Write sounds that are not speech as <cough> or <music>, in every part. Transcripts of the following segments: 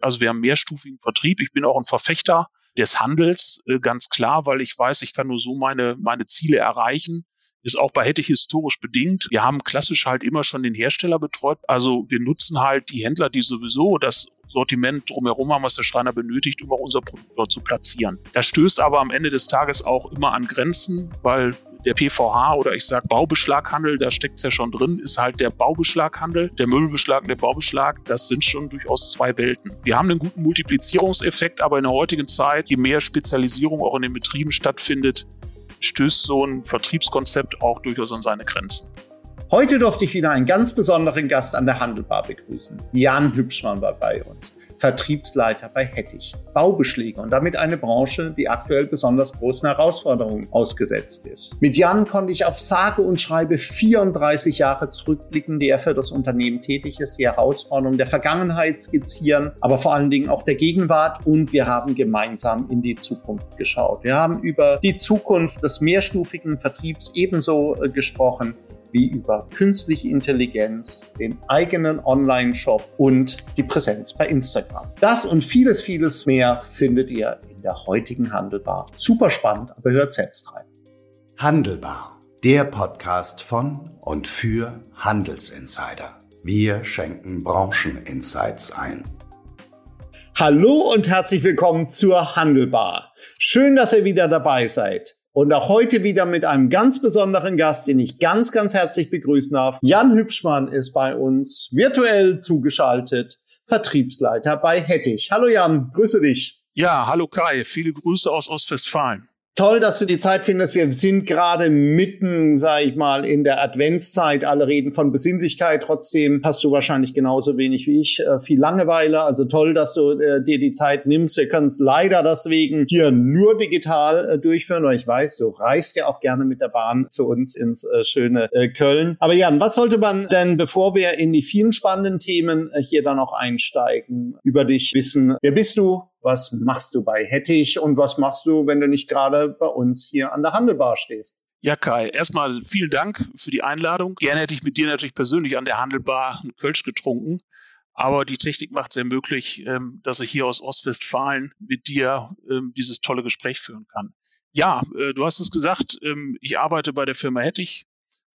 Also wir haben mehrstufigen Vertrieb. Ich bin auch ein Verfechter des Handels, äh, ganz klar, weil ich weiß, ich kann nur so meine, meine Ziele erreichen ist auch bei Hettich historisch bedingt. Wir haben klassisch halt immer schon den Hersteller betreut. Also wir nutzen halt die Händler, die sowieso das Sortiment drumherum haben, was der Schreiner benötigt, um auch unser Produkt dort zu platzieren. Das stößt aber am Ende des Tages auch immer an Grenzen, weil der PVH oder ich sage Baubeschlaghandel, da steckt es ja schon drin, ist halt der Baubeschlaghandel. Der Möbelbeschlag und der Baubeschlag, das sind schon durchaus zwei Welten. Wir haben einen guten Multiplizierungseffekt, aber in der heutigen Zeit, je mehr Spezialisierung auch in den Betrieben stattfindet, stößt so ein Vertriebskonzept auch durchaus an seine Grenzen. Heute durfte ich wieder einen ganz besonderen Gast an der Handelbar begrüßen. Jan Hübschmann war bei uns. Vertriebsleiter bei Hettich. Baubeschläge und damit eine Branche, die aktuell besonders großen Herausforderungen ausgesetzt ist. Mit Jan konnte ich auf sage und schreibe 34 Jahre zurückblicken, die er für das Unternehmen tätig ist, die Herausforderungen der Vergangenheit skizzieren, aber vor allen Dingen auch der Gegenwart und wir haben gemeinsam in die Zukunft geschaut. Wir haben über die Zukunft des mehrstufigen Vertriebs ebenso äh, gesprochen wie über künstliche Intelligenz, den eigenen Online-Shop und die Präsenz bei Instagram. Das und vieles, vieles mehr findet ihr in der heutigen Handelbar. Super spannend, aber hört selbst rein. Handelbar, der Podcast von und für Handelsinsider. Wir schenken Brancheninsights ein. Hallo und herzlich willkommen zur Handelbar. Schön, dass ihr wieder dabei seid. Und auch heute wieder mit einem ganz besonderen Gast, den ich ganz, ganz herzlich begrüßen darf. Jan Hübschmann ist bei uns virtuell zugeschaltet, Vertriebsleiter bei Hettich. Hallo Jan, grüße dich. Ja, hallo Kai, viele Grüße aus Ostwestfalen. Toll, dass du die Zeit findest. Wir sind gerade mitten, sag ich mal, in der Adventszeit. Alle reden von Besinnlichkeit. Trotzdem hast du wahrscheinlich genauso wenig wie ich äh, viel Langeweile. Also toll, dass du äh, dir die Zeit nimmst. Wir können es leider deswegen hier nur digital äh, durchführen, weil ich weiß, du reist ja auch gerne mit der Bahn zu uns ins äh, schöne äh, Köln. Aber Jan, was sollte man denn, bevor wir in die vielen spannenden Themen hier dann auch einsteigen, über dich wissen? Wer bist du? Was machst du bei Hettich und was machst du, wenn du nicht gerade bei uns hier an der Handelbar stehst? Ja, Kai, erstmal vielen Dank für die Einladung. Gerne hätte ich mit dir natürlich persönlich an der Handelbar einen Kölsch getrunken. Aber die Technik macht es ja möglich, ähm, dass ich hier aus Ostwestfalen mit dir ähm, dieses tolle Gespräch führen kann. Ja, äh, du hast es gesagt, ähm, ich arbeite bei der Firma Hettich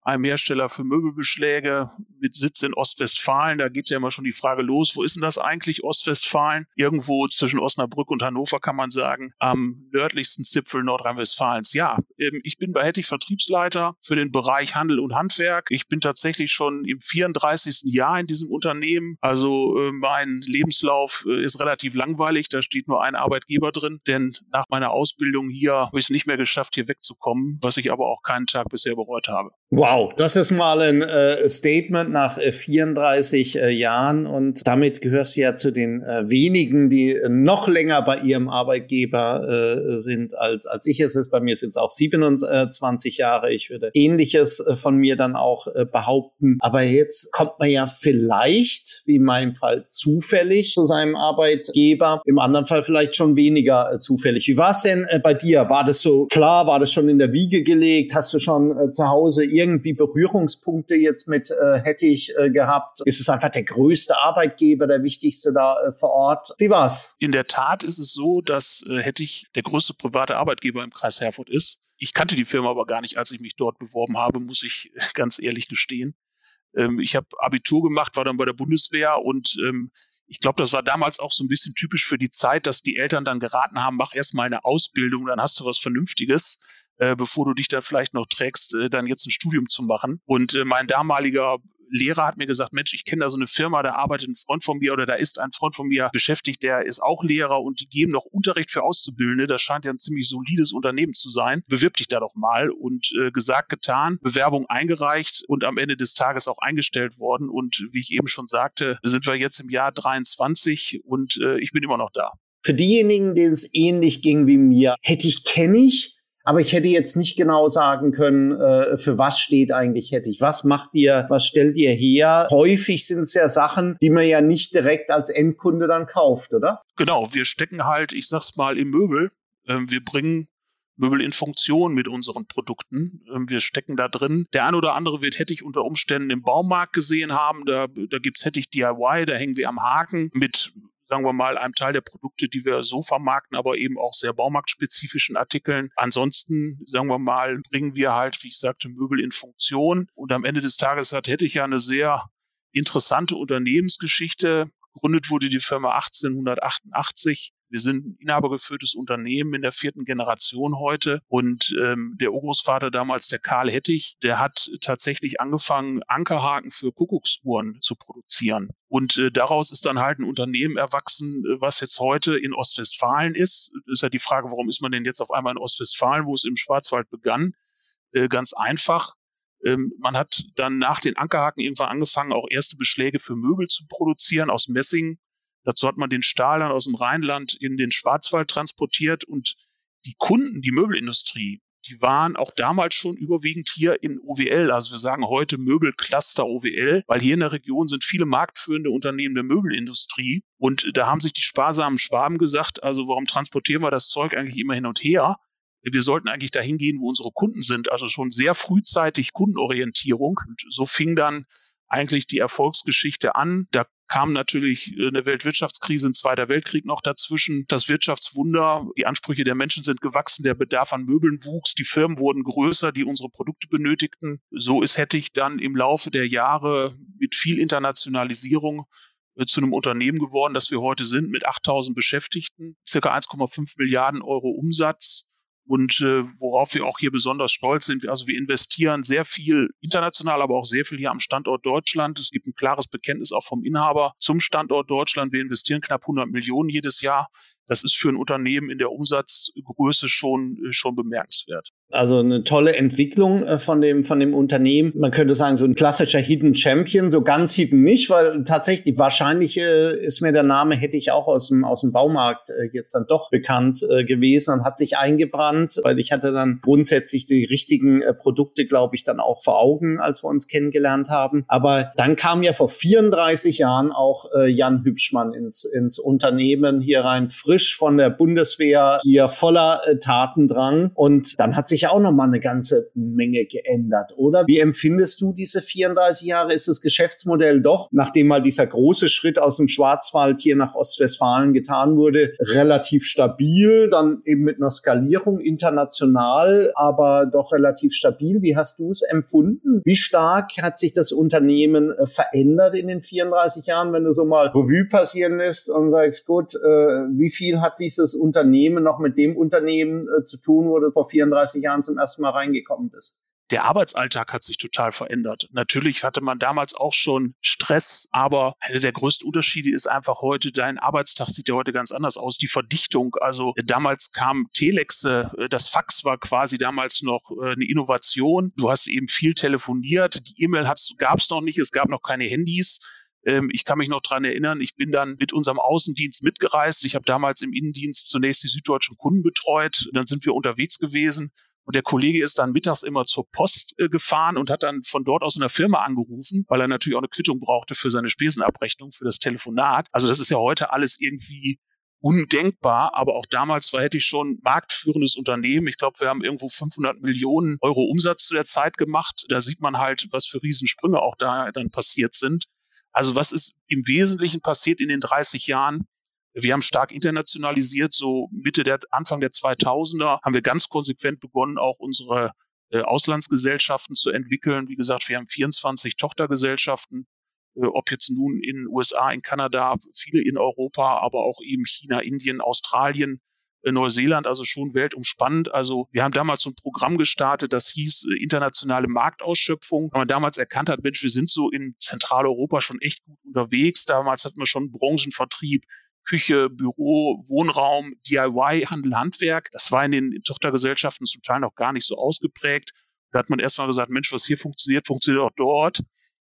einem Hersteller für Möbelbeschläge mit Sitz in Ostwestfalen. Da geht ja immer schon die Frage los, wo ist denn das eigentlich Ostwestfalen? Irgendwo zwischen Osnabrück und Hannover kann man sagen, am nördlichsten Zipfel Nordrhein-Westfalens. Ja, ähm, ich bin bei Hettich Vertriebsleiter für den Bereich Handel und Handwerk. Ich bin tatsächlich schon im 34. Jahr in diesem Unternehmen. Also äh, mein Lebenslauf äh, ist relativ langweilig. Da steht nur ein Arbeitgeber drin, denn nach meiner Ausbildung hier habe ich es nicht mehr geschafft, hier wegzukommen, was ich aber auch keinen Tag bisher bereut habe. Wow. Das ist mal ein äh, Statement nach äh, 34 äh, Jahren und damit gehörst du ja zu den äh, wenigen, die noch länger bei ihrem Arbeitgeber äh, sind als, als ich es ist. Bei mir sind es auch 27 Jahre. Ich würde Ähnliches äh, von mir dann auch behaupten. Aber jetzt kommt man ja vielleicht, wie in meinem Fall, zufällig zu seinem Arbeitgeber. Im anderen Fall vielleicht schon weniger zufällig. Wie war es denn bei dir? War das so klar? War das schon in der Wiege gelegt? Hast du schon zu Hause irgendwie Berührungspunkte jetzt mit äh, hätte ich äh, gehabt? Ist es einfach der größte Arbeitgeber, der wichtigste da äh, vor Ort? Wie war's? In der Tat ist es so, dass äh, Hettich der größte private Arbeitgeber im Kreis Herford ist. Ich kannte die Firma aber gar nicht, als ich mich dort beworben habe, muss ich <laughs> ganz ehrlich gestehen. Ähm, ich habe Abitur gemacht, war dann bei der Bundeswehr und ähm, ich glaube, das war damals auch so ein bisschen typisch für die Zeit, dass die Eltern dann geraten haben, mach erst mal eine Ausbildung, dann hast du was Vernünftiges äh, bevor du dich dann vielleicht noch trägst, äh, dann jetzt ein Studium zu machen. Und äh, mein damaliger Lehrer hat mir gesagt, Mensch, ich kenne da so eine Firma, da arbeitet ein Freund von mir oder da ist ein Freund von mir beschäftigt, der ist auch Lehrer und die geben noch Unterricht für Auszubildende. Das scheint ja ein ziemlich solides Unternehmen zu sein. Bewirb dich da doch mal. Und äh, gesagt, getan, Bewerbung eingereicht und am Ende des Tages auch eingestellt worden. Und wie ich eben schon sagte, sind wir jetzt im Jahr 23 und äh, ich bin immer noch da. Für diejenigen, denen es ähnlich ging wie mir, hätte ich, kenne ich, aber ich hätte jetzt nicht genau sagen können, äh, für was steht eigentlich Hettich. Was macht ihr, was stellt ihr her? Häufig sind es ja Sachen, die man ja nicht direkt als Endkunde dann kauft, oder? Genau, wir stecken halt, ich sag's mal, im Möbel. Ähm, wir bringen Möbel in Funktion mit unseren Produkten. Ähm, wir stecken da drin. Der ein oder andere wird Hettich unter Umständen im Baumarkt gesehen haben. Da, da gibt's Hettich DIY, da hängen wir am Haken mit sagen wir mal, einem Teil der Produkte, die wir so vermarkten, aber eben auch sehr baumarktspezifischen Artikeln. Ansonsten, sagen wir mal, bringen wir halt, wie ich sagte, Möbel in Funktion. Und am Ende des Tages hat, hätte ich ja eine sehr interessante Unternehmensgeschichte. Gegründet wurde die Firma 1888 wir sind ein inhabergeführtes Unternehmen in der vierten Generation heute und ähm, der Urgroßvater damals, der Karl Hettich, der hat tatsächlich angefangen, Ankerhaken für Kuckucksuhren zu produzieren. Und äh, daraus ist dann halt ein Unternehmen erwachsen, äh, was jetzt heute in Ostwestfalen ist. Ist ja die Frage, warum ist man denn jetzt auf einmal in Ostwestfalen, wo es im Schwarzwald begann? Äh, ganz einfach. Ähm, man hat dann nach den Ankerhaken irgendwann angefangen, auch erste Beschläge für Möbel zu produzieren aus Messing Dazu hat man den Stahl dann aus dem Rheinland in den Schwarzwald transportiert und die Kunden, die Möbelindustrie, die waren auch damals schon überwiegend hier in OWL. Also wir sagen heute Möbelcluster OWL, weil hier in der Region sind viele marktführende Unternehmen der Möbelindustrie. Und da haben sich die sparsamen Schwaben gesagt, also warum transportieren wir das Zeug eigentlich immer hin und her? Wir sollten eigentlich dahin gehen, wo unsere Kunden sind. Also schon sehr frühzeitig Kundenorientierung. Und so fing dann eigentlich die Erfolgsgeschichte an. Da kam natürlich äh, eine Weltwirtschaftskrise, ein Zweiter Weltkrieg noch dazwischen, das Wirtschaftswunder, die Ansprüche der Menschen sind gewachsen, der Bedarf an Möbeln wuchs, die Firmen wurden größer, die unsere Produkte benötigten. So ist hätte ich dann im Laufe der Jahre mit viel Internationalisierung äh, zu einem Unternehmen geworden, das wir heute sind, mit 8000 Beschäftigten, circa 1,5 Milliarden Euro Umsatz und äh, worauf wir auch hier besonders stolz sind. Also wir investieren sehr viel international, aber auch sehr viel hier am Standort Deutschland. Es gibt ein klares Bekenntnis auch vom Inhaber zum Standort Deutschland. Wir investieren knapp 100 Millionen jedes Jahr. Das ist für ein Unternehmen in der Umsatzgröße schon, äh, schon bemerkenswert. Also eine tolle Entwicklung äh, von dem, von dem Unternehmen. Man könnte sagen, so ein klassischer Hidden Champion, so ganz hidden nicht, weil tatsächlich wahrscheinlich äh, ist mir der Name, hätte ich auch aus dem, aus dem Baumarkt äh, jetzt dann doch bekannt gewesen und hat sich eingebrannt, weil ich hatte dann grundsätzlich die richtigen Produkte, glaube ich, dann auch vor Augen, als wir uns kennengelernt haben. Aber dann kam ja vor 34 Jahren auch Jan Hübschmann ins, ins Unternehmen hier rein, frisch von der Bundeswehr, hier voller Tatendrang. Und dann hat sich sich auch noch mal eine ganze Menge geändert, oder? Wie empfindest du diese 34 Jahre? Ist das Geschäftsmodell doch, nachdem mal dieser große Schritt aus dem Schwarzwald hier nach Ostwestfalen getan wurde, relativ stabil, dann eben mit einer Skalierung international, aber doch relativ stabil. Wie hast du es empfunden? Wie stark hat sich das Unternehmen äh, verändert in den 34 Jahren, wenn du so mal Revue passieren lässt und sagst, gut, äh, wie viel hat dieses Unternehmen noch mit dem Unternehmen äh, zu tun, wurde vor 34 Jahren zum ersten Mal reingekommen bist? der Arbeitsalltag hat sich total verändert. Natürlich hatte man damals auch schon Stress, aber einer der größten Unterschiede ist einfach heute, dein Arbeitstag sieht ja heute ganz anders aus. Die Verdichtung, also damals kam Telexe, äh, das Fax war quasi damals noch äh, eine Innovation. Du hast eben viel telefoniert, die E-Mail gab es noch nicht, es gab noch keine Handys ähm, ich kann mich noch dran erinnern, ich bin dann mit unserem Außendienst mitgereist. Ich habe damals im Innendienst zunächst die süddeutschen Kunden betreut. Dann sind wir unterwegs gewesen und der Kollege ist dann mittags immer zur Post äh, gefahren und hat dann von dort aus in der Firma angerufen, weil er natürlich auch eine Quittung brauchte für seine Spesenabrechnung, für das Telefonat. Also das ist ja heute alles irgendwie undenkbar, aber auch damals war, hätte ich schon marktführendes Unternehmen. Ich glaube, wir haben irgendwo 500 Millionen Euro Umsatz zu der Zeit gemacht. Da sieht man halt, was für Riesensprünge auch da dann passiert sind. Also was ist im Wesentlichen passiert in den 30 Jahren? Wir haben stark internationalisiert, so Mitte der, Anfang der 2000er haben wir ganz konsequent begonnen, auch unsere äh, Auslandsgesellschaften zu entwickeln. Wie gesagt, wir haben 24 Tochtergesellschaften, äh, ob jetzt nun in USA, in Kanada, viele in Europa, aber auch eben China, Indien, Australien, äh, Neuseeland, also schon weltumspannend. Also wir haben damals so ein Programm gestartet, das hieß internationale Marktausschöpfung. Wenn man damals erkannt hat, Mensch, wir sind so in Zentraleuropa schon echt gut unterwegs. Damals hatten wir schon Branchenvertrieb, Küche, Büro, Wohnraum, DIY, Handel, Handwerk. Das war in den Tochtergesellschaften zum Teil noch gar nicht so ausgeprägt. Da hat man erstmal gesagt, Mensch, was hier funktioniert, funktioniert auch dort.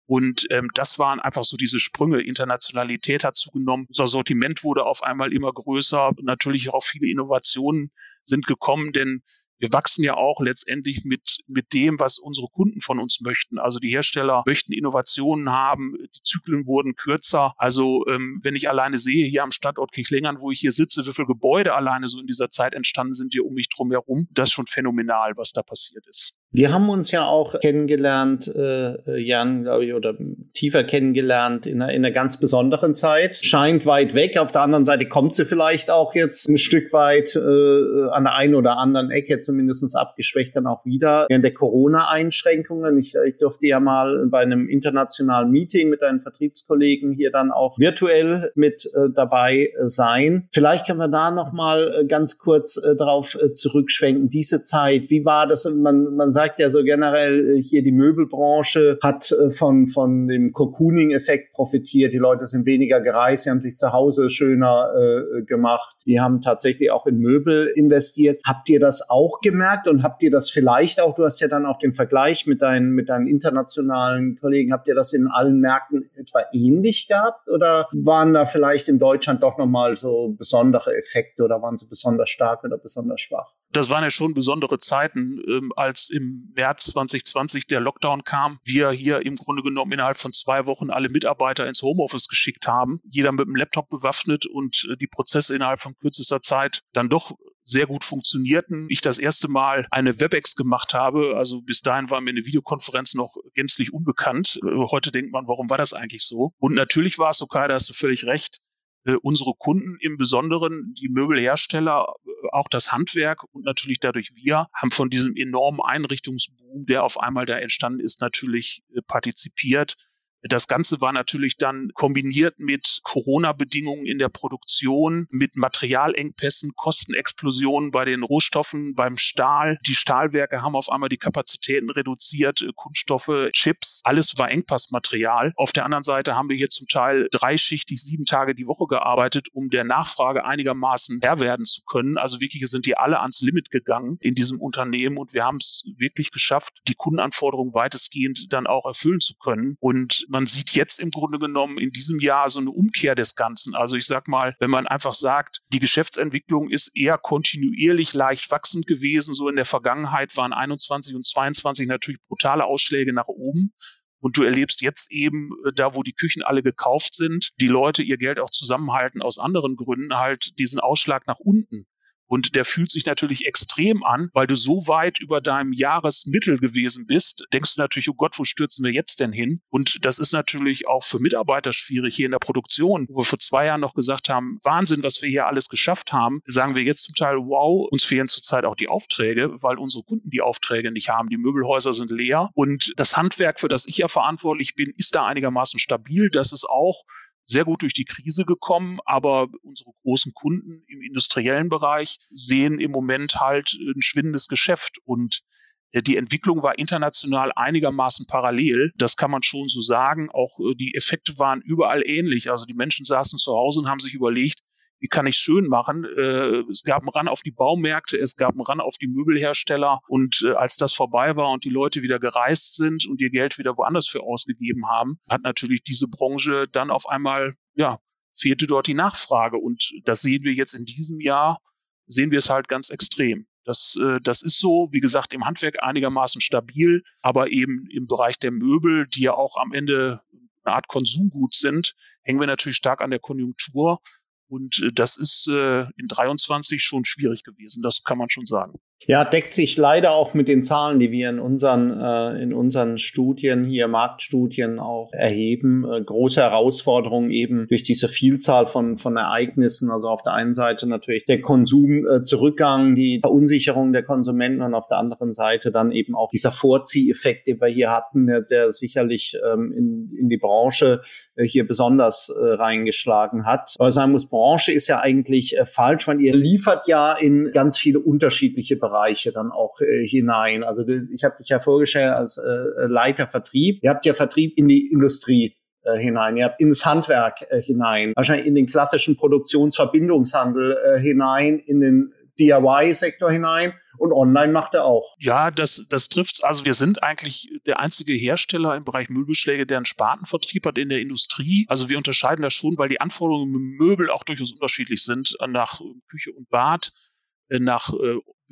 Und ähm, das waren einfach so diese Sprünge. Internationalität hat zugenommen. Unser Sortiment wurde auf einmal immer größer. Natürlich auch viele Innovationen sind gekommen, denn wir wachsen ja auch letztendlich mit, mit dem, was unsere Kunden von uns möchten. Also die Hersteller möchten Innovationen haben, die Zyklen wurden kürzer. Also ähm, wenn ich alleine sehe, hier am Standort Kirchlengern, wo ich hier sitze, wie viele Gebäude alleine so in dieser Zeit entstanden sind hier um mich drum herum, das ist schon phänomenal, was da passiert ist. Wir haben uns ja auch kennengelernt, äh, Jan, glaube ich, oder tiefer kennengelernt in einer, in einer ganz besonderen Zeit. Scheint weit weg. Auf der anderen Seite kommt sie vielleicht auch jetzt ein Stück weit äh, an der einen oder anderen Ecke, zumindest abgeschwächt dann auch wieder. Während der Corona-Einschränkungen, ich, ich durfte ja mal bei einem internationalen Meeting mit deinen Vertriebskollegen hier dann auch virtuell mit äh, dabei sein. Vielleicht können wir da noch mal äh, ganz kurz äh, drauf äh, zurückschwenken. Diese Zeit, wie war das? Man, man sagt ja so generell äh, hier die Möbelbranche hat äh, von von dem Cocooning-Effekt profitiert. Die Leute sind weniger gereist, sie haben sich zu Hause schöner äh, gemacht. Die haben tatsächlich auch in Möbel investiert. Habt ihr das auch gemerkt und habt ihr das vielleicht auch? Du hast ja dann auch den Vergleich mit deinen mit deinen internationalen Kollegen. Habt ihr das in allen Märkten etwa ähnlich gehabt oder waren da vielleicht in Deutschland doch noch mal so besondere Effekte oder waren sie besonders stark oder besonders schwach? Das waren ja schon besondere Zeiten, ähm, als im März 2020 der Lockdown kam. Wir hier im Grunde genommen innerhalb von zwei Wochen alle Mitarbeiter ins Homeoffice geschickt haben, jeder mit einem Laptop bewaffnet und äh, die Prozesse innerhalb von kürzester Zeit dann doch sehr gut funktionierten. Ich das erste Mal eine WebEx gemacht habe. Also bis dahin war mir eine Videokonferenz noch gänzlich unbekannt. Äh, heute denkt man, warum war das eigentlich so? Und natürlich war es so, Kai, da hast du völlig recht. Äh, unsere Kunden im Besonderen, die Möbelhersteller, äh, auch das Handwerk und natürlich dadurch wir, haben von diesem enormen Einrichtungsboom, der auf einmal da entstanden ist, natürlich äh, partizipiert. Das Ganze war natürlich dann kombiniert mit Corona-Bedingungen in der Produktion, mit Materialengpässen, Kostenexplosionen bei den Rohstoffen, beim Stahl. Die Stahlwerke haben auf einmal die Kapazitäten reduziert, äh, Kunststoffe, Chips, alles war Engpassmaterial. Auf der anderen Seite haben wir hier zum Teil dreischichtig sieben Tage die Woche gearbeitet, um der Nachfrage einigermaßen Herr werden zu können. Also wirklich sind die alle ans Limit gegangen in diesem Unternehmen und wir haben es wirklich geschafft, die Kundenanforderungen weitestgehend dann auch erfüllen zu können. Und man sieht jetzt im Grunde genommen in diesem Jahr so eine Umkehr des Ganzen. Also ich sag mal, wenn man einfach sagt, die Geschäftsentwicklung ist eher kontinuierlich leicht wachsend gewesen. So in der Vergangenheit waren 21 und 22 natürlich brutale Ausschläge nach oben. Und du erlebst jetzt eben, äh, da wo die Küchen alle gekauft sind, die Leute ihr Geld auch zusammenhalten aus anderen Gründen, halt diesen Ausschlag nach unten. Und der fühlt sich natürlich extrem an, weil du so weit über deinem Jahresmittel gewesen bist. Denkst du natürlich, oh Gott, wo stürzen wir jetzt denn hin? Und das ist natürlich auch für Mitarbeiter schwierig hier in der Produktion, wo wir vor zwei Jahren noch gesagt haben, Wahnsinn, was wir hier alles geschafft haben, sagen wir jetzt zum Teil, wow, uns fehlen zurzeit auch die Aufträge, weil unsere Kunden die Aufträge nicht haben. Die Möbelhäuser sind leer und das Handwerk, für das ich ja verantwortlich bin, ist da einigermaßen stabil. Das ist auch sehr gut durch die Krise gekommen, aber unsere großen Kunden im industriellen Bereich sehen im Moment halt ein schwindendes Geschäft und äh, die Entwicklung war international einigermaßen parallel. Das kann man schon so sagen. Auch äh, die Effekte waren überall ähnlich. Also die Menschen saßen zu Hause und haben sich überlegt, wie kann ich schön machen? Äh, es gab einen Ran auf die Baumärkte, es gab einen Ran auf die Möbelhersteller und äh, als das vorbei war und die Leute wieder gereist sind und ihr Geld wieder woanders für ausgegeben haben, hat natürlich diese Branche dann auf einmal, ja, fehlte dort die Nachfrage und das sehen wir jetzt in diesem Jahr, sehen wir es halt ganz extrem. Das, äh, das ist so, wie gesagt, im Handwerk einigermaßen stabil, aber eben im Bereich der Möbel, die ja auch am Ende eine Art Konsumgut sind, hängen wir natürlich stark an der Konjunktur. Und äh, das ist äh, in 23 schon schwierig gewesen, das kann man schon sagen. Ja, deckt sich leider auch mit den Zahlen, die wir in unseren, äh, in unseren Studien hier, Marktstudien auch erheben. Äh, große Herausforderungen eben durch diese Vielzahl von, von Ereignissen. Also auf der einen Seite natürlich der Konsumzurückgang, äh, die Verunsicherung der Konsumenten und auf der anderen Seite dann eben auch dieser Vorzieheffekt, den wir hier hatten, der, der sicherlich ähm, in, in die Branche äh, hier besonders äh, reingeschlagen hat. Aber sagen muss, Branche ist ja eigentlich äh, falsch, weil ihr liefert ja in ganz viele unterschiedliche Bereiche. Bereiche dann auch äh, hinein. Also ich habe dich ja vorgestellt als äh, Leiter Vertrieb. Ihr habt ja Vertrieb in die Industrie äh, hinein, ihr habt ins Handwerk äh, hinein, wahrscheinlich in den klassischen Produktionsverbindungshandel äh, hinein, in den DIY-Sektor hinein und online macht er auch. Ja, das, das trifft's. Also wir sind eigentlich der einzige Hersteller im Bereich Möbelschläge, der einen Spartenvertrieb hat in der Industrie. Also wir unterscheiden das schon, weil die Anforderungen im Möbel auch durchaus unterschiedlich sind nach Küche und Bad nach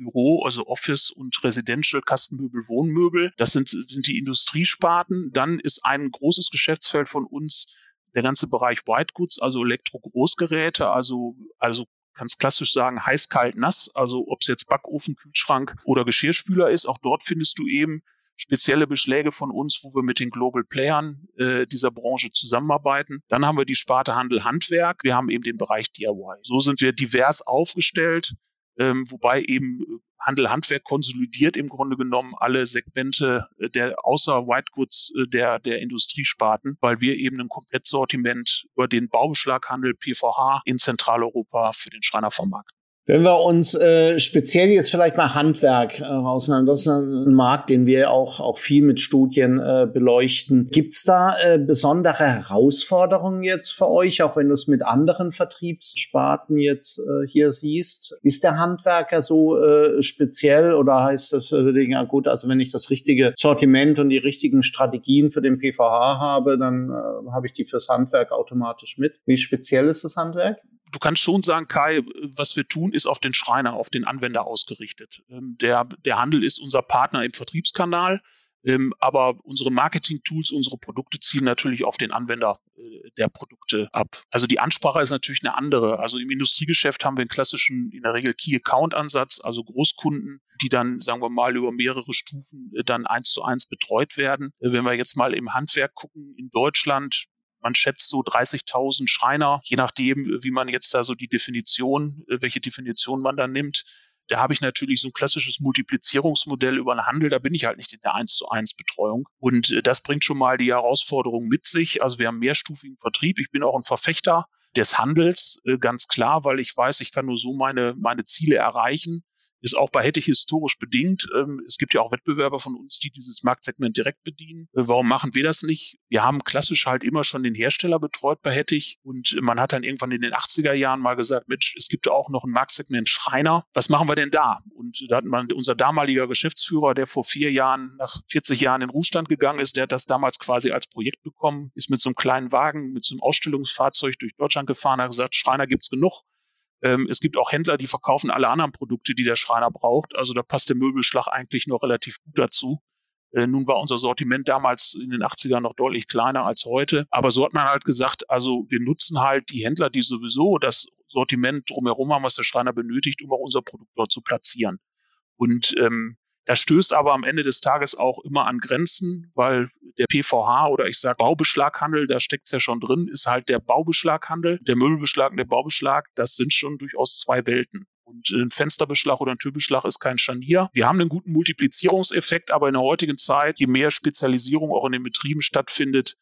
Büro, also Office und Residential, Kastenmöbel, Wohnmöbel. Das sind, sind die Industriesparten. Dann ist ein großes Geschäftsfeld von uns der ganze Bereich White Goods, also Elektro-Großgeräte, also, also kannst klassisch sagen, heiß, kalt, nass. Also ob es jetzt Backofen, Kühlschrank oder Geschirrspüler ist, auch dort findest du eben spezielle Beschläge von uns, wo wir mit den Global Playern äh, dieser Branche zusammenarbeiten. Dann haben wir die Sparte Handel Handwerk. Wir haben eben den Bereich DIY. So sind wir divers aufgestellt, ähm, wobei eben äh, Handel Handwerk konsolidiert im Grunde genommen alle Segmente äh, der außer White Goods äh, der der Industriesparten, weil wir eben ein Komplettsortiment über den Baubeschlaghandel PVH in Zentraleuropa für den Schreiner vermarkten. Wenn wir uns äh, speziell jetzt vielleicht mal Handwerk äh, rausnehmen, das ist ein Markt, den wir auch, auch viel mit Studien äh, beleuchten. Gibt's da äh, besondere Herausforderungen jetzt für euch, auch wenn du es mit anderen Vertriebssparten jetzt äh, hier siehst? Ist der Handwerker so äh, speziell oder heißt das, äh, ja gut, also wenn ich das richtige Sortiment und die richtigen Strategien für den PVH habe, dann äh, habe ich die fürs Handwerk automatisch mit. Wie speziell ist das Handwerk? Du kannst schon sagen, Kai, was wir tun, ist auf den Schreiner, auf den Anwender ausgerichtet. Ähm, der, der Handel ist unser Partner im Vertriebskanal, ähm, aber unsere Marketing-Tools, unsere Produkte zielen natürlich auf den Anwender äh, der Produkte ab. Also die Ansprache ist natürlich eine andere. Also im Industriegeschäft haben wir einen klassischen, in der Regel Key-Account-Ansatz, also Großkunden, die dann, sagen wir mal, über mehrere Stufen äh, dann eins zu eins betreut werden. Äh, wenn wir jetzt mal im Handwerk gucken, in Deutschland, man schätzt so 30.000 Schreiner, je nachdem, wie man jetzt da so die Definition, äh, welche Definition man da nimmt. Da habe ich natürlich so ein klassisches Multiplizierungsmodell über den Handel. Da bin ich halt nicht in der 1 zu 1 Betreuung. Und äh, das bringt schon mal die Herausforderung mit sich. Also wir haben mehrstufigen Vertrieb. Ich bin auch ein Verfechter des Handels, äh, ganz klar, weil ich weiß, ich kann nur so meine, meine Ziele erreichen ist auch bei Hettich historisch bedingt. Ähm, es gibt ja auch Wettbewerber von uns, die dieses Marktsegment direkt bedienen. Äh, warum machen wir das nicht? Wir haben klassisch halt immer schon den Hersteller betreut bei Hettich und man hat dann irgendwann in den 80er Jahren mal gesagt, Mensch, es gibt ja auch noch ein Marktsegment Schreiner. Was machen wir denn da? Und da hat man unser damaliger Geschäftsführer, der vor vier Jahren, nach 40 Jahren in Ruhestand gegangen ist, der hat das damals quasi als Projekt bekommen, ist mit so einem kleinen Wagen, mit so einem Ausstellungsfahrzeug durch Deutschland gefahren, hat gesagt, Schreiner gibt's genug ähm, es gibt auch Händler, die verkaufen alle anderen Produkte, die der Schreiner braucht. Also da passt der Möbelschlag eigentlich noch relativ gut dazu. Äh, nun war unser Sortiment damals in den 80ern noch deutlich kleiner als heute. Aber so hat man halt gesagt, also wir nutzen halt die Händler, die sowieso das Sortiment drumherum haben, was der Schreiner benötigt, um auch unser Produkt dort zu platzieren. Und ähm, das stößt aber am Ende des Tages auch immer an Grenzen, weil der PVH oder ich sage Baubeschlaghandel, da steckt es ja schon drin, ist halt der Baubeschlaghandel. Der Möbelbeschlag und der Baubeschlag, das sind schon durchaus zwei Welten. Und ein Fensterbeschlag oder ein Türbeschlag ist kein Scharnier. Wir haben einen guten Multiplizierungseffekt, aber in der heutigen Zeit, je mehr Spezialisierung auch in den Betrieben stattfindet,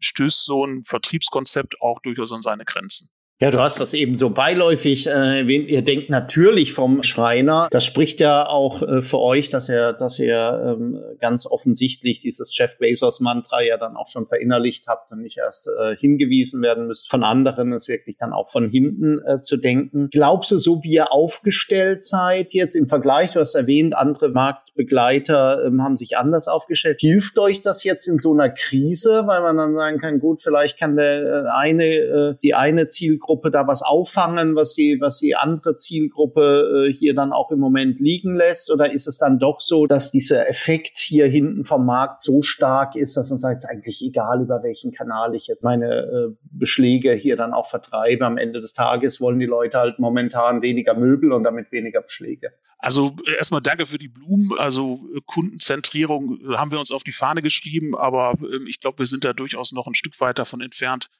stößt so ein Vertriebskonzept auch durchaus an seine Grenzen. Ja, du hast das eben so beiläufig äh, erwähnt. Ihr denkt natürlich vom Schreiner. Das spricht ja auch äh, für euch, dass ihr, dass ihr ähm, ganz offensichtlich dieses Jeff Bezos Mantra ja dann auch schon verinnerlicht habt und nicht erst äh, hingewiesen werden müsst von anderen, es wirklich dann auch von hinten äh, zu denken. Glaubst du, so wie ihr aufgestellt seid jetzt im Vergleich, du hast erwähnt, andere Marktbegleiter ähm, haben sich anders aufgestellt. Hilft euch das jetzt in so einer Krise, weil man dann sagen kann, gut, vielleicht kann der äh, eine, äh, die eine Zielgruppe Zielgruppe da was auffangen, was sie, was die andere Zielgruppe äh, hier dann auch im Moment liegen lässt? Oder ist es dann doch so, dass dieser Effekt hier hinten vom Markt so stark ist, dass man sagt, es ist eigentlich egal, über welchen Kanal ich jetzt meine äh, Beschläge hier dann auch vertreibe. Am Ende des Tages wollen die Leute halt momentan weniger Möbel und damit weniger Beschläge. Also erstmal danke für die Blumen. Also Kundenzentrierung äh, haben wir uns auf die Fahne geschrieben, aber ähm, ich glaube, wir sind da durchaus noch ein Stück weit davon entfernt,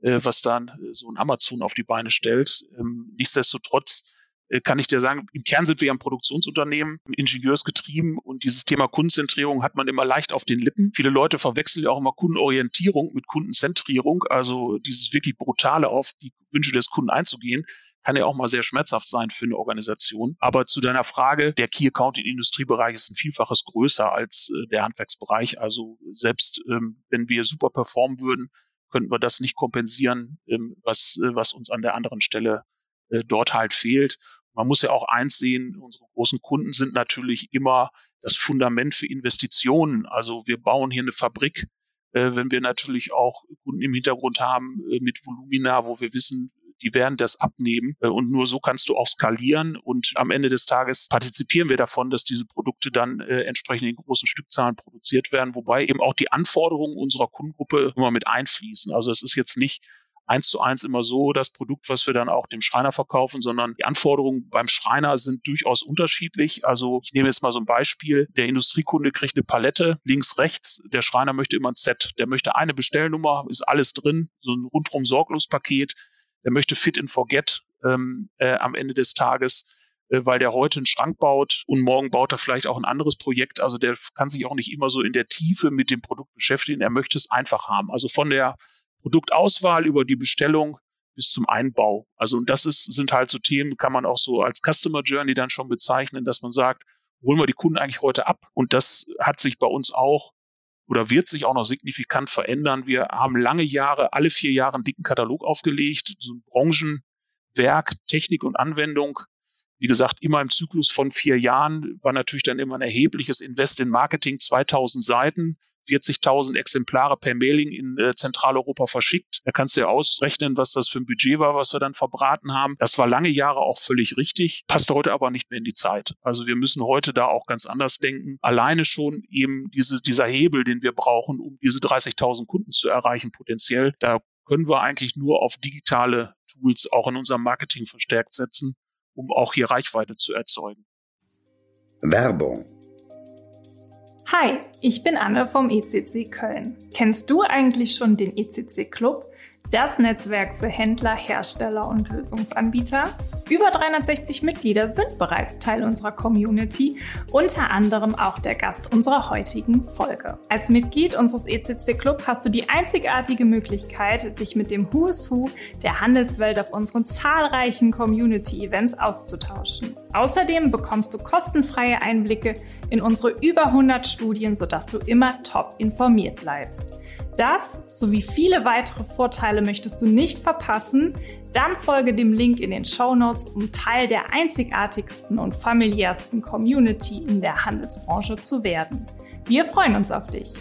was dann äh, so ein Amazon auf die Beine stellt. Ähm, nichtsdestotrotz äh, kann ich dir sagen, im Kern sind wir ja ein Produktionsunternehmen, ingenieursgetrieben und dieses Thema Kundenzentrierung hat man immer leicht auf den Lippen. Viele Leute verwechseln ja auch immer Kundenorientierung mit Kundenzentrierung, also dieses wirklich brutale auf die Wünsche des Kunden einzugehen, kann ja auch mal sehr schmerzhaft sein für eine Organisation. Aber zu deiner Frage, der Key Account im Industriebereich ist ein Vielfaches größer als äh, der Handwerksbereich. Also selbst ähm, wenn wir super performen würden, könnten wir das nicht kompensieren, ähm, was, äh, was uns an der anderen Stelle äh, dort halt fehlt. Man muss ja auch eins sehen, unsere großen Kunden sind natürlich immer das Fundament für Investitionen. Also wir bauen hier eine Fabrik, äh, wenn wir natürlich auch Kunden im Hintergrund haben mit Volumina, wo wir wissen, die werden das abnehmen äh, und nur so kannst du auch skalieren und am Ende des Tages partizipieren wir davon, dass diese Produkte dann äh, entsprechend in großen Stückzahlen produziert werden, wobei eben auch die Anforderungen unserer Kundengruppe immer mit einfließen. Also es ist jetzt nicht eins zu eins immer so das Produkt, was wir dann auch dem Schreiner verkaufen, sondern die Anforderungen beim Schreiner sind durchaus unterschiedlich. Also ich nehme jetzt mal so ein Beispiel. Der Industriekunde kriegt eine Palette links, rechts. Der Schreiner möchte immer ein Set. Der möchte eine Bestellnummer, ist alles drin, so ein rundrum sorglos Paket. Der möchte Fit and Forget ähm, äh, am Ende des Tages äh, weil der heute einen Schrank baut und morgen baut er vielleicht auch ein anderes Projekt. Also der kann sich auch nicht immer so in der Tiefe mit dem Produkt beschäftigen. Er möchte es einfach haben. Also von der Produktauswahl über die Bestellung bis zum Einbau. Also und das ist, sind halt so Themen, kann man auch so als Customer Journey dann schon bezeichnen, dass man sagt, holen wir die Kunden eigentlich heute ab? Und das hat sich bei uns auch oder wird sich auch noch signifikant verändern. Wir haben lange Jahre, alle vier Jahre einen dicken Katalog aufgelegt, so ein Branchenwerk, Technik und Anwendung wie gesagt, immer im Zyklus von vier Jahren war natürlich dann immer ein erhebliches Invest in Marketing, 2000 Seiten. 40.000 Exemplare per Mailing in äh, Zentraleuropa verschickt. Da kannst du ja ausrechnen, was das für ein Budget war, was wir dann verbraten haben. Das war lange Jahre auch völlig richtig, passt heute aber nicht mehr in die Zeit. Also wir müssen heute da auch ganz anders denken. Alleine schon eben diese, dieser Hebel, den wir brauchen, um diese 30.000 Kunden zu erreichen, potenziell, da können wir eigentlich nur auf digitale Tools auch in unserem Marketing verstärkt setzen um auch hier Reichweite zu erzeugen. Werbung. Hi, ich bin Anne vom ECC Köln. Kennst du eigentlich schon den ECC Club? Das Netzwerk für Händler, Hersteller und Lösungsanbieter. Über 360 Mitglieder sind bereits Teil unserer Community, unter anderem auch der Gast unserer heutigen Folge. Als Mitglied unseres ECC Club hast du die einzigartige Möglichkeit, dich mit dem Who's Who der Handelswelt auf unseren zahlreichen Community-Events auszutauschen. Außerdem bekommst du kostenfreie Einblicke in unsere über 100 Studien, sodass du immer top informiert bleibst. Das sowie viele weitere Vorteile möchtest du nicht verpassen? Dann folge dem Link in den Show Notes, um Teil der einzigartigsten und familiärsten Community in der Handelsbranche zu werden. Wir freuen uns auf dich.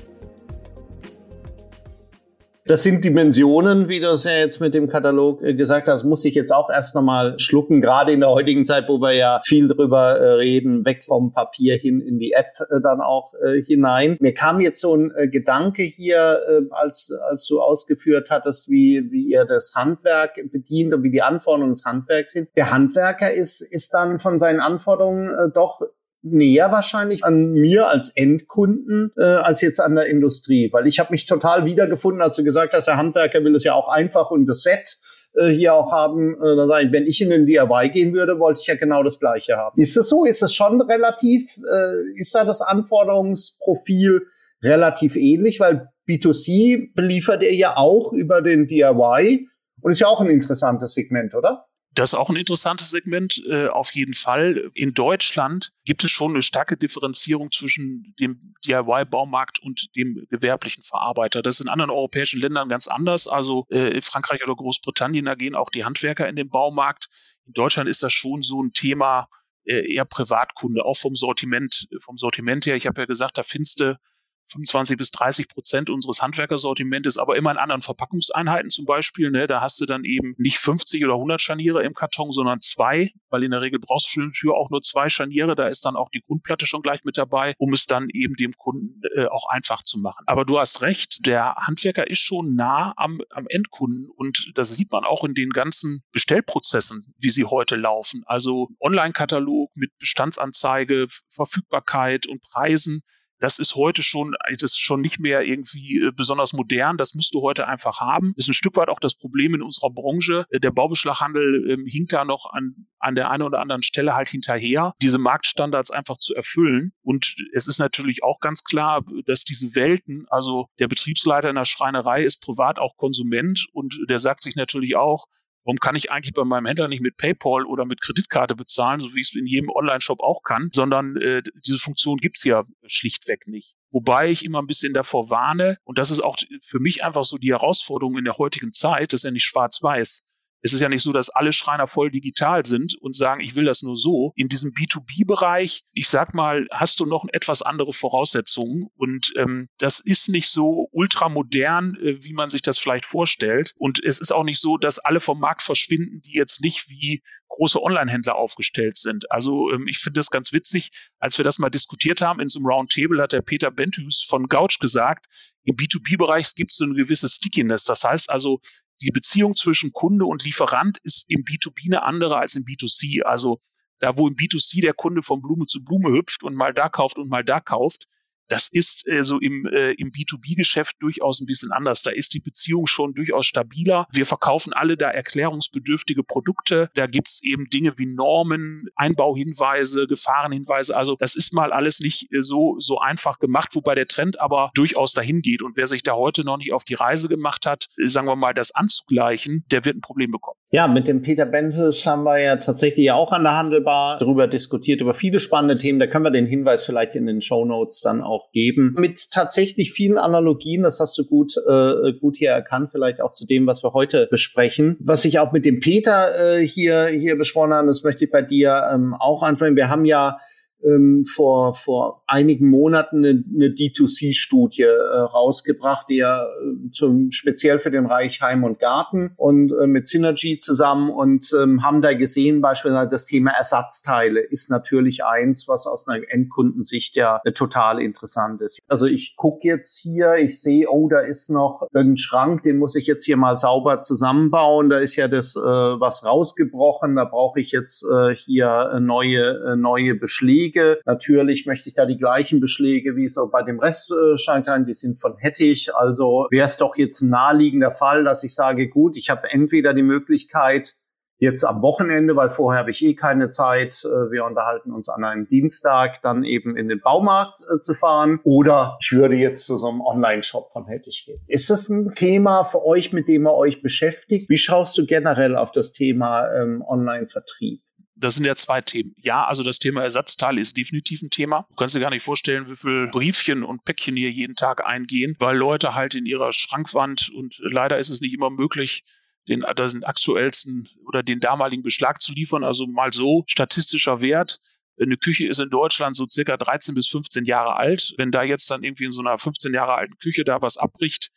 Das sind Dimensionen, wie du es ja jetzt mit dem Katalog äh, gesagt hast, muss ich jetzt auch erst nochmal schlucken, gerade in der heutigen Zeit, wo wir ja viel drüber äh, reden, weg vom Papier hin in die App äh, dann auch hinein. Mir kam jetzt so ein Gedanke hier, als, als du ausgeführt hattest, wie, wie ihr das Handwerk bedient und wie die Anforderungen des Handwerks sind. Der Handwerker ist, ist dann von seinen Anforderungen doch näher wahrscheinlich an mir als Endkunden äh, als jetzt an der Industrie, weil ich habe mich total wiedergefunden, als du gesagt hast, der Handwerker will es ja auch einfach und das Set äh, hier auch haben. Äh, wenn ich in den DIY gehen würde, wollte ich ja genau das Gleiche haben. Ist das so? Ist es schon relativ? Äh, ist da das Anforderungsprofil relativ ähnlich, weil B2C beliefert ihr ja auch über den DIY und ist ja auch ein interessantes Segment, oder? Das ist auch ein interessantes Segment, äh, auf jeden Fall. In Deutschland gibt es schon eine starke Differenzierung zwischen dem DIY-Baumarkt und dem gewerblichen Verarbeiter. Das ist in anderen europäischen Ländern ganz anders. Also äh, in Frankreich oder Großbritannien, da gehen auch die Handwerker in den Baumarkt. In Deutschland ist das schon so ein Thema äh, eher Privatkunde, auch vom Sortiment, vom Sortiment her. Ich habe ja gesagt, da findest du 25 bis 30 Prozent unseres Handwerkersortimentes, aber immer in anderen Verpackungseinheiten zum Beispiel. Ne? Da hast du dann eben nicht 50 oder 100 Scharniere im Karton, sondern zwei, weil in der Regel brauchst du für eine Tür auch nur zwei Scharniere. Da ist dann auch die Grundplatte schon gleich mit dabei, um es dann eben dem Kunden äh, auch einfach zu machen. Aber du hast recht, der Handwerker ist schon nah am, am Endkunden und das sieht man auch in den ganzen Bestellprozessen, wie sie heute laufen. Also Online-Katalog mit Bestandsanzeige, Verfügbarkeit und Preisen das ist heute schon, das ist schon nicht mehr irgendwie äh, besonders modern. Das musst du heute einfach haben. Das ist ein Stück weit auch das Problem in unserer Branche. Äh, der Baubeschlaghandel ähm, hinkt da noch an, an der einen oder anderen Stelle halt hinterher, diese Marktstandards einfach zu erfüllen. Und es ist natürlich auch ganz klar, dass diese Welten, also der Betriebsleiter in der Schreinerei ist privat auch Konsument und der sagt sich natürlich auch, Warum kann ich eigentlich bei meinem Händler nicht mit PayPal oder mit Kreditkarte bezahlen, so wie ich es in jedem Online-Shop auch kann, sondern äh, diese Funktion gibt's ja schlichtweg nicht. Wobei ich immer ein bisschen davor warne, und das ist auch für mich einfach so die Herausforderung in der heutigen Zeit, das ist ja nicht schwarz-weiß. Es ist ja nicht so, dass alle Schreiner voll digital sind und sagen, ich will das nur so. In diesem B2B-Bereich, ich sag mal, hast du noch etwas andere Voraussetzungen und ähm, das ist nicht so ultramodern, äh, wie man sich das vielleicht vorstellt. Und es ist auch nicht so, dass alle vom Markt verschwinden, die jetzt nicht wie große Online-Händler aufgestellt sind. Also ähm, ich finde das ganz witzig, als wir das mal diskutiert haben in so einem Roundtable, hat der Peter Benthus von Gouch gesagt, im B2B-Bereich gibt es so eine gewisse Stickiness. Das heißt also, die Beziehung zwischen Kunde und Lieferant ist im B2B eine andere als im B2C. Also da, wo im B2C der Kunde von Blume zu Blume hüpft und mal da kauft und mal da kauft, das ist äh, so im, äh, im B2B-Geschäft durchaus ein bisschen anders. Da ist die Beziehung schon durchaus stabiler. Wir verkaufen alle da erklärungsbedürftige Produkte. Da gibt's eben Dinge wie Normen, Einbauhinweise, Gefahrenhinweise. Also das ist mal alles nicht äh, so, so einfach gemacht, wobei der Trend aber durchaus dahin geht. Und wer sich da heute noch nicht auf die Reise gemacht hat, äh, sagen wir mal, das anzugleichen, der wird ein Problem bekommen. Ja, mit dem Peter Bentes haben wir ja tatsächlich auch an der Handelbar darüber diskutiert, über viele spannende Themen. Da können wir den Hinweis vielleicht in den Show Notes dann auch auch geben. Mit tatsächlich vielen Analogien, das hast du gut, äh, gut hier erkannt, vielleicht auch zu dem, was wir heute besprechen. Was ich auch mit dem Peter äh, hier, hier besprochen habe, das möchte ich bei dir ähm, auch ansprechen. Wir haben ja ähm, vor, vor einigen Monaten eine, eine D2C-Studie äh, rausgebracht, die ja äh, zum, speziell für den Bereich Heim und Garten und äh, mit Synergy zusammen und ähm, haben da gesehen, beispielsweise das Thema Ersatzteile ist natürlich eins, was aus einer Endkundensicht ja äh, total interessant ist. Also ich gucke jetzt hier, ich sehe, oh, da ist noch ein Schrank, den muss ich jetzt hier mal sauber zusammenbauen. Da ist ja das äh, was rausgebrochen, da brauche ich jetzt äh, hier äh, neue, äh, neue Beschläge Beschläge. Natürlich möchte ich da die gleichen Beschläge wie so bei dem Rest äh, Die sind von Hettich. Also wäre es doch jetzt ein naheliegender Fall, dass ich sage, gut, ich habe entweder die Möglichkeit, jetzt am Wochenende, weil vorher habe ich eh keine Zeit, äh, wir unterhalten uns an einem Dienstag, dann eben in den Baumarkt äh, zu fahren. Oder ich würde jetzt zu so einem Online-Shop von Hettich gehen. Ist das ein Thema für euch, mit dem ihr euch beschäftigt? Wie schaust du generell auf das Thema ähm, Online-Vertrieb? Das sind ja zwei Themen. Ja, also das Thema Ersatzteile ist definitiv ein Thema. Du kannst dir gar nicht vorstellen, wie viel Briefchen und Päckchen hier jeden Tag eingehen, weil Leute halt in ihrer Schrankwand und leider ist es nicht immer möglich, den, den aktuellsten oder den damaligen Beschlag zu liefern. Also mal so statistischer Wert. Eine Küche ist in Deutschland so circa 13 bis 15 Jahre alt. Wenn da jetzt dann irgendwie in so einer 15 Jahre alten Küche da was abbricht,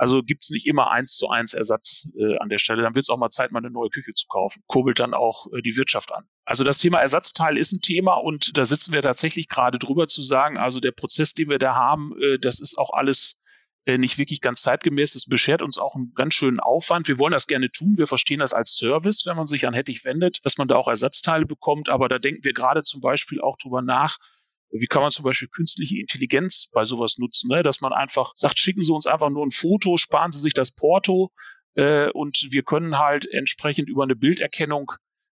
also gibt's nicht immer eins zu eins Ersatz äh, an der Stelle. Dann wird es auch mal Zeit, mal eine neue Küche zu kaufen. Kurbelt dann auch äh, die Wirtschaft an. Also das Thema Ersatzteil ist ein Thema und da sitzen wir tatsächlich gerade drüber zu sagen, also der Prozess, den wir da haben, äh, das ist auch alles äh, nicht wirklich ganz zeitgemäß. Das beschert uns auch einen ganz schönen Aufwand. Wir wollen das gerne tun. Wir verstehen das als Service, wenn man sich an Hettich wendet, dass man da auch Ersatzteile bekommt. Aber da denken wir gerade zum Beispiel auch drüber nach, wie kann man zum Beispiel künstliche Intelligenz bei sowas nutzen, ne? dass man einfach sagt, schicken Sie uns einfach nur ein Foto, sparen Sie sich das Porto äh, und wir können halt entsprechend über eine Bilderkennung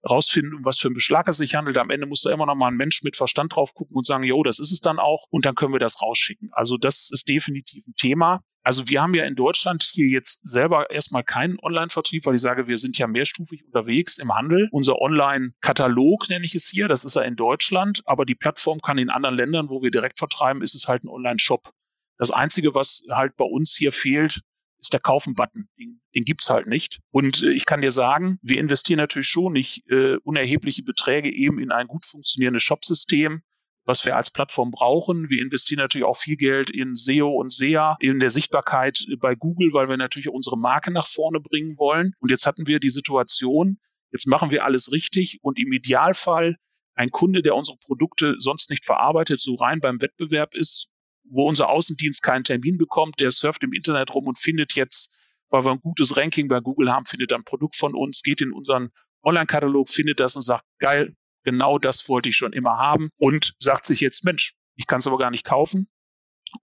rausfinden, um was für einen Beschlag es sich handelt. Am Ende muss da immer noch mal ein Mensch mit Verstand drauf gucken und sagen, jo, das ist es dann auch und dann können wir das rausschicken. Also das ist definitiv ein Thema. Also wir haben ja in Deutschland hier jetzt selber erstmal keinen Online-Vertrieb, weil ich sage, wir sind ja mehrstufig unterwegs im Handel. Unser Online-Katalog nenne ich es hier, das ist ja in Deutschland, aber die Plattform kann in anderen Ländern, wo wir direkt vertreiben, ist es halt ein Online-Shop. Das Einzige, was halt bei uns hier fehlt, ist der Kaufen-Button. Den, den gibt's halt nicht. Und äh, ich kann dir sagen, wir investieren natürlich schon nicht äh, unerhebliche Beträge eben in ein gut funktionierendes Shopsystem, was wir als Plattform brauchen. Wir investieren natürlich auch viel Geld in SEO und SEA, in der Sichtbarkeit bei Google, weil wir natürlich unsere Marke nach vorne bringen wollen. Und jetzt hatten wir die Situation, jetzt machen wir alles richtig und im Idealfall ein Kunde, der unsere Produkte sonst nicht verarbeitet, so rein beim Wettbewerb ist, wo unser Außendienst keinen Termin bekommt, der surft im Internet rum und findet jetzt, weil wir ein gutes Ranking bei Google haben, findet ein Produkt von uns, geht in unseren Online-Katalog, findet das und sagt, geil, genau das wollte ich schon immer haben und sagt sich jetzt, Mensch, ich kann es aber gar nicht kaufen.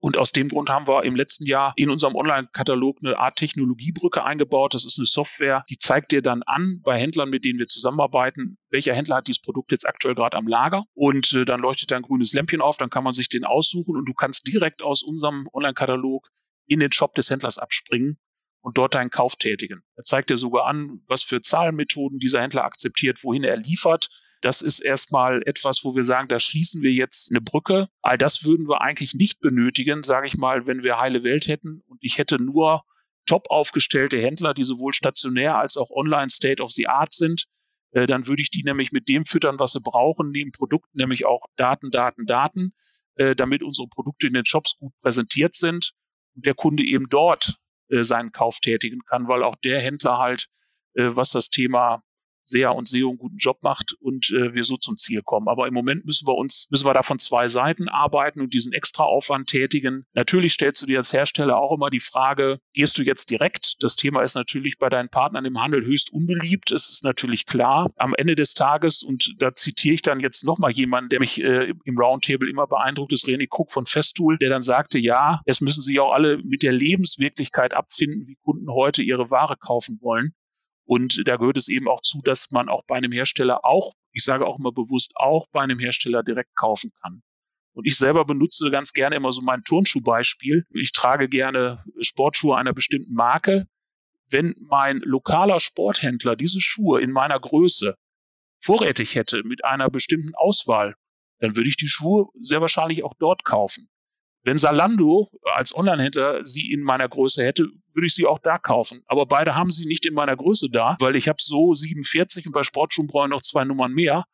Und aus dem Grund haben wir im letzten Jahr in unserem Online-Katalog eine Art Technologiebrücke eingebaut. Das ist eine Software, die zeigt dir dann an bei Händlern, mit denen wir zusammenarbeiten, welcher Händler hat dieses Produkt jetzt aktuell gerade am Lager. Und äh, dann leuchtet da ein grünes Lämpchen auf, dann kann man sich den aussuchen und du kannst direkt aus unserem Online-Katalog in den Shop des Händlers abspringen und dort deinen Kauf tätigen. Er zeigt dir sogar an, was für Zahlenmethoden dieser Händler akzeptiert, wohin er liefert das ist erstmal etwas, wo wir sagen, da schließen wir jetzt eine Brücke. All das würden wir eigentlich nicht benötigen, sage ich mal, wenn wir heile Welt hätten und ich hätte nur top aufgestellte Händler, die sowohl stationär als auch online State of the Art sind. Äh, dann würde ich die nämlich mit dem füttern, was sie brauchen, neben Produkten, nämlich auch Daten, Daten, Daten, äh, damit unsere Produkte in den Shops gut präsentiert sind und der Kunde eben dort äh, seinen Kauf tätigen kann, weil auch der Händler halt, was das Thema SEA und SEO einen guten Job macht und äh, wir so zum Ziel kommen. Aber im Moment müssen wir uns, müssen wir da von zwei Seiten arbeiten und diesen Extraaufwand tätigen. Natürlich stellst du dir als Hersteller auch immer die Frage, gehst du jetzt direkt? Das Thema ist natürlich bei deinen Partnern im Handel höchst unbeliebt. Es ist natürlich klar. Am Ende des Tages, und da zitiere ich dann jetzt nochmal jemanden, der mich äh, im Roundtable immer beeindruckt, ist René Cook von Festool, der dann sagte, ja, es müssen sich auch alle mit der Lebenswirklichkeit abfinden, wie Kunden heute ihre Ware kaufen wollen. Und da gehört es eben auch zu, dass man auch bei einem Hersteller auch, ich sage auch immer bewusst, auch bei einem Hersteller direkt kaufen kann. Und ich selber benutze ganz gerne immer so mein Turnschuhbeispiel. Ich trage gerne Sportschuhe einer bestimmten Marke. Wenn mein lokaler Sporthändler diese Schuhe in meiner Größe vorrätig hätte mit einer bestimmten Auswahl, dann würde ich die Schuhe sehr wahrscheinlich auch dort kaufen. Wenn Salando als Onlinehändler sie in meiner Größe hätte, würde ich sie auch da kaufen. Aber beide haben sie nicht in meiner Größe da, weil ich habe so 47 und bei Sportschuhen brauche ich noch zwei Nummern mehr.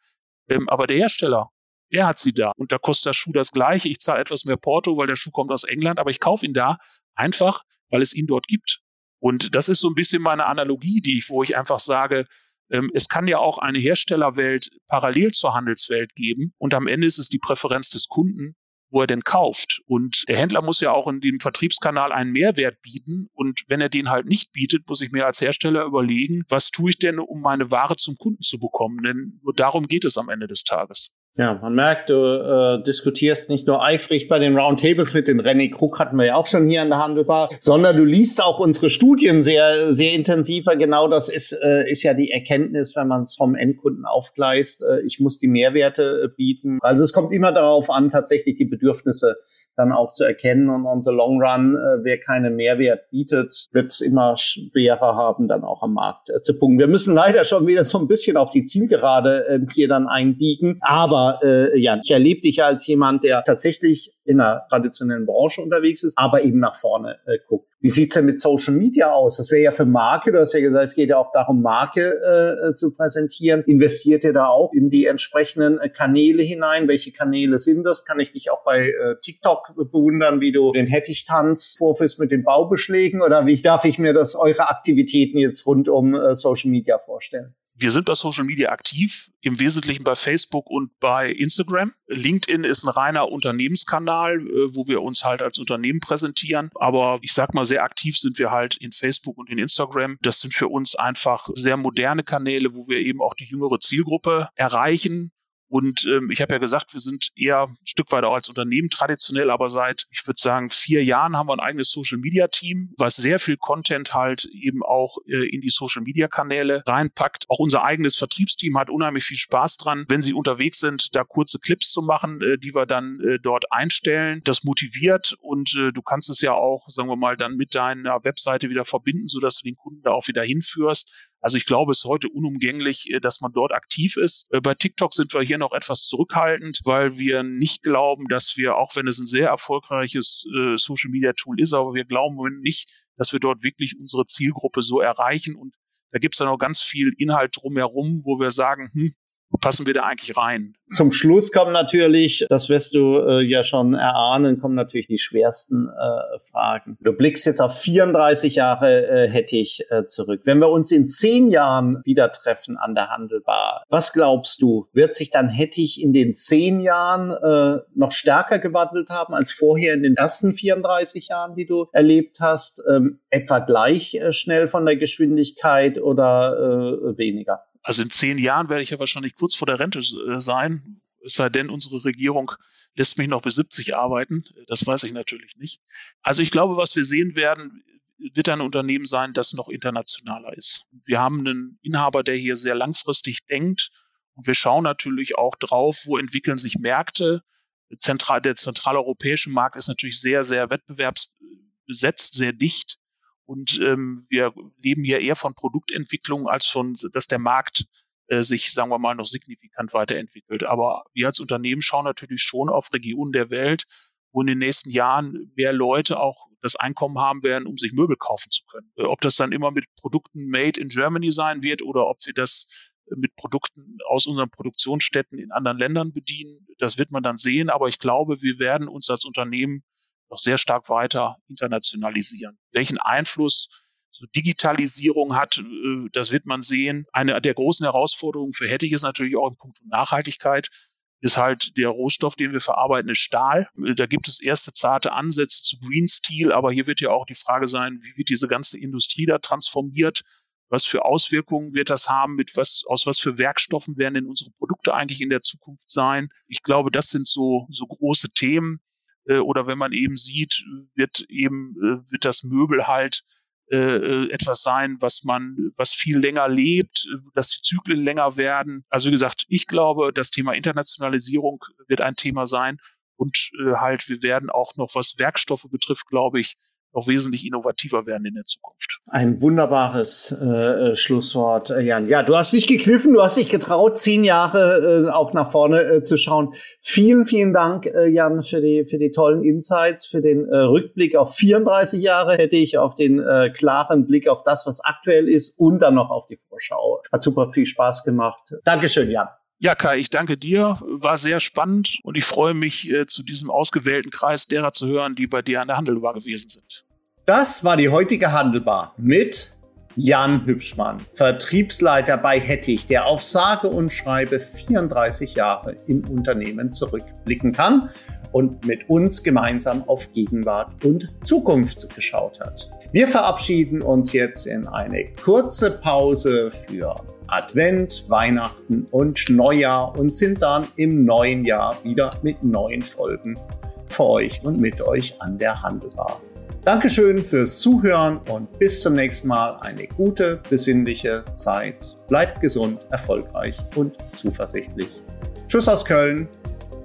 Ähm, aber der Hersteller, der hat sie da. Und da kostet der Schuh das gleiche. Ich zahle etwas mehr Porto, weil der Schuh kommt aus England, aber ich kaufe ihn da einfach, weil es ihn dort gibt. Und das ist so ein bisschen meine Analogie, die ich, wo ich einfach sage, ähm, es kann ja auch eine Herstellerwelt parallel zur Handelswelt geben. Und am Ende ist es die Präferenz des Kunden, wo er denn kauft. Und der Händler muss ja auch in dem Vertriebskanal einen Mehrwert bieten. Und wenn er den halt nicht bietet, muss ich mir als Hersteller überlegen, was tue ich denn, um meine Ware zum Kunden zu bekommen? Denn nur darum geht es am Ende des Tages. Ja, man merkt, du äh, diskutierst nicht nur eifrig bei den Roundtables mit den René Krug hatten wir ja auch schon hier in der Handelbar, sondern du liest auch unsere Studien sehr, sehr intensiver. Genau das ist, äh, ist ja die Erkenntnis, wenn man es vom Endkunden aufgleist. Äh, ich muss die Mehrwerte äh, bieten. Also es kommt immer darauf an, tatsächlich die Bedürfnisse dann auch zu erkennen. Und on the long run, äh, wer keinen Mehrwert bietet, wird es immer schwerer haben, dann auch am Markt äh, zu punkten. Wir müssen leider schon wieder so ein bisschen auf die Zielgerade äh, hier dann einbiegen. Aber äh, ja, ich erlebe dich als jemand, der tatsächlich in einer traditionellen Branche unterwegs ist, aber eben nach vorne äh, guckt. Wie sieht's denn mit Social Media aus? Das wäre ja für Marke, du hast ja gesagt, es geht ja auch darum, Marke äh, zu präsentieren. Investiert ihr da auch in die entsprechenden äh, Kanäle hinein? Welche Kanäle sind das? Kann ich dich auch bei äh, TikTok bewundern, wie du den Hettich-Tanz vorführst mit den Baubeschlägen? Oder wie darf ich mir das eure Aktivitäten jetzt rund um äh, Social Media vorstellen? Wir sind bei Social Media aktiv, im Wesentlichen bei Facebook und bei Instagram. LinkedIn ist ein reiner Unternehmenskanal, äh, wo wir uns halt als Unternehmen präsentieren. Aber ich sag mal, sehr aktiv sind wir halt in Facebook und in Instagram. Das sind für uns einfach sehr moderne Kanäle, wo wir eben auch die jüngere Zielgruppe erreichen. Und ähm, ich habe ja gesagt, wir sind eher ein Stück weit auch als Unternehmen traditionell, aber seit, ich würde sagen, vier Jahren haben wir ein eigenes Social-Media-Team, was sehr viel Content halt eben auch äh, in die Social-Media-Kanäle reinpackt. Auch unser eigenes Vertriebsteam hat unheimlich viel Spaß dran, wenn sie unterwegs sind, da kurze Clips zu machen, äh, die wir dann äh, dort einstellen. Das motiviert und äh, du kannst es ja auch, sagen wir mal, dann mit deiner Webseite wieder verbinden, sodass du den Kunden da auch wieder hinführst. Also ich glaube, es ist heute unumgänglich, äh, dass man dort aktiv ist. Äh, bei TikTok sind wir hier noch etwas zurückhaltend, weil wir nicht glauben, dass wir, auch wenn es ein sehr erfolgreiches äh, Social Media Tool ist, aber wir glauben nicht, dass wir dort wirklich unsere Zielgruppe so erreichen. Und da gibt es dann auch ganz viel Inhalt drumherum, wo wir sagen, hm, passen wir da eigentlich rein? Zum Schluss kommen natürlich, das wirst du äh, ja schon erahnen, kommen natürlich die schwersten äh, Fragen. Du blickst jetzt auf 34 Jahre äh, hätte ich äh, zurück. Wenn wir uns in zehn Jahren wieder treffen an der Handelbar, was glaubst du, wird sich dann hätte ich in den zehn Jahren äh, noch stärker gewandelt haben als vorher in den ersten 34 Jahren, die du erlebt hast? Ähm, etwa gleich äh, schnell von der Geschwindigkeit oder äh, weniger? Also in zehn Jahren werde ich ja wahrscheinlich kurz vor der Rente äh, sein. Es sei denn, unsere Regierung lässt mich noch bis 70 arbeiten. Das weiß ich natürlich nicht. Also ich glaube, was wir sehen werden, wird ein Unternehmen sein, das noch internationaler ist. Wir haben einen Inhaber, der hier sehr langfristig denkt. Und wir schauen natürlich auch drauf, wo entwickeln sich Märkte. Zentral, der zentraleuropäische Markt ist natürlich sehr, sehr wettbewerbsbesetzt, sehr dicht. Und ähm, wir leben hier eher von Produktentwicklung als von, dass der Markt äh, sich, sagen wir mal, noch signifikant weiterentwickelt. Aber wir als Unternehmen schauen natürlich schon auf Regionen der Welt, wo in den nächsten Jahren mehr Leute auch das Einkommen haben werden, um sich Möbel kaufen zu können. Äh, ob das dann immer mit Produkten made in Germany sein wird oder ob wir das mit Produkten aus unseren Produktionsstätten in anderen Ländern bedienen, das wird man dann sehen. Aber ich glaube, wir werden uns als Unternehmen noch sehr stark weiter internationalisieren. Welchen Einfluss so Digitalisierung hat, äh, das wird man sehen. Eine der großen Herausforderungen für Hettich ist natürlich auch in puncto Nachhaltigkeit ist halt der Rohstoff, den wir verarbeiten, ist Stahl. Da gibt es erste zarte Ansätze zu Green Steel, aber hier wird ja auch die Frage sein, wie wird diese ganze Industrie da transformiert? Was für Auswirkungen wird das haben? Mit was, aus was für Werkstoffen werden denn unsere Produkte eigentlich in der Zukunft sein? Ich glaube, das sind so, so große Themen. Äh, oder wenn man eben sieht, wird eben, äh, wird das Möbel halt äh, äh, etwas sein, was man, was viel länger lebt, dass die Zyklen länger werden. Also wie gesagt, ich glaube, das Thema Internationalisierung wird ein Thema sein und äh, halt wir werden auch noch, was Werkstoffe betrifft, glaube ich, noch wesentlich innovativer werden in der Zukunft. Ein wunderbares äh, äh, Schlusswort, äh, Jan. Ja, du hast dich gekniffen, du hast dich getraut, zehn Jahre äh, auch nach vorne äh, zu schauen. Vielen, vielen Dank, äh, Jan, für die, für die tollen Insights, für den äh, Rückblick auf 34 Jahre hätte ich, auf den äh, klaren Blick auf das, was aktuell ist und dann noch auf die Vorschau. Hat super viel Spaß gemacht. Dankeschön, Jan. Ja, Kai, ich danke dir. War sehr spannend und ich freue mich, äh, zu diesem ausgewählten Kreis derer zu hören, die bei dir an der Handelbar gewesen sind. Das war die heutige Handelbar mit Jan Hübschmann, Vertriebsleiter bei Hettich, der auf sage und schreibe 34 Jahre im Unternehmen zurückblicken kann und mit uns gemeinsam auf Gegenwart und Zukunft geschaut hat. Wir verabschieden uns jetzt in eine kurze Pause für Advent, Weihnachten und Neujahr und sind dann im neuen Jahr wieder mit neuen Folgen für euch und mit euch an der Handelbar. Dankeschön fürs Zuhören und bis zum nächsten Mal eine gute, besinnliche Zeit. Bleibt gesund, erfolgreich und zuversichtlich. Tschüss aus Köln,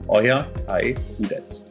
euer Kai Udetz.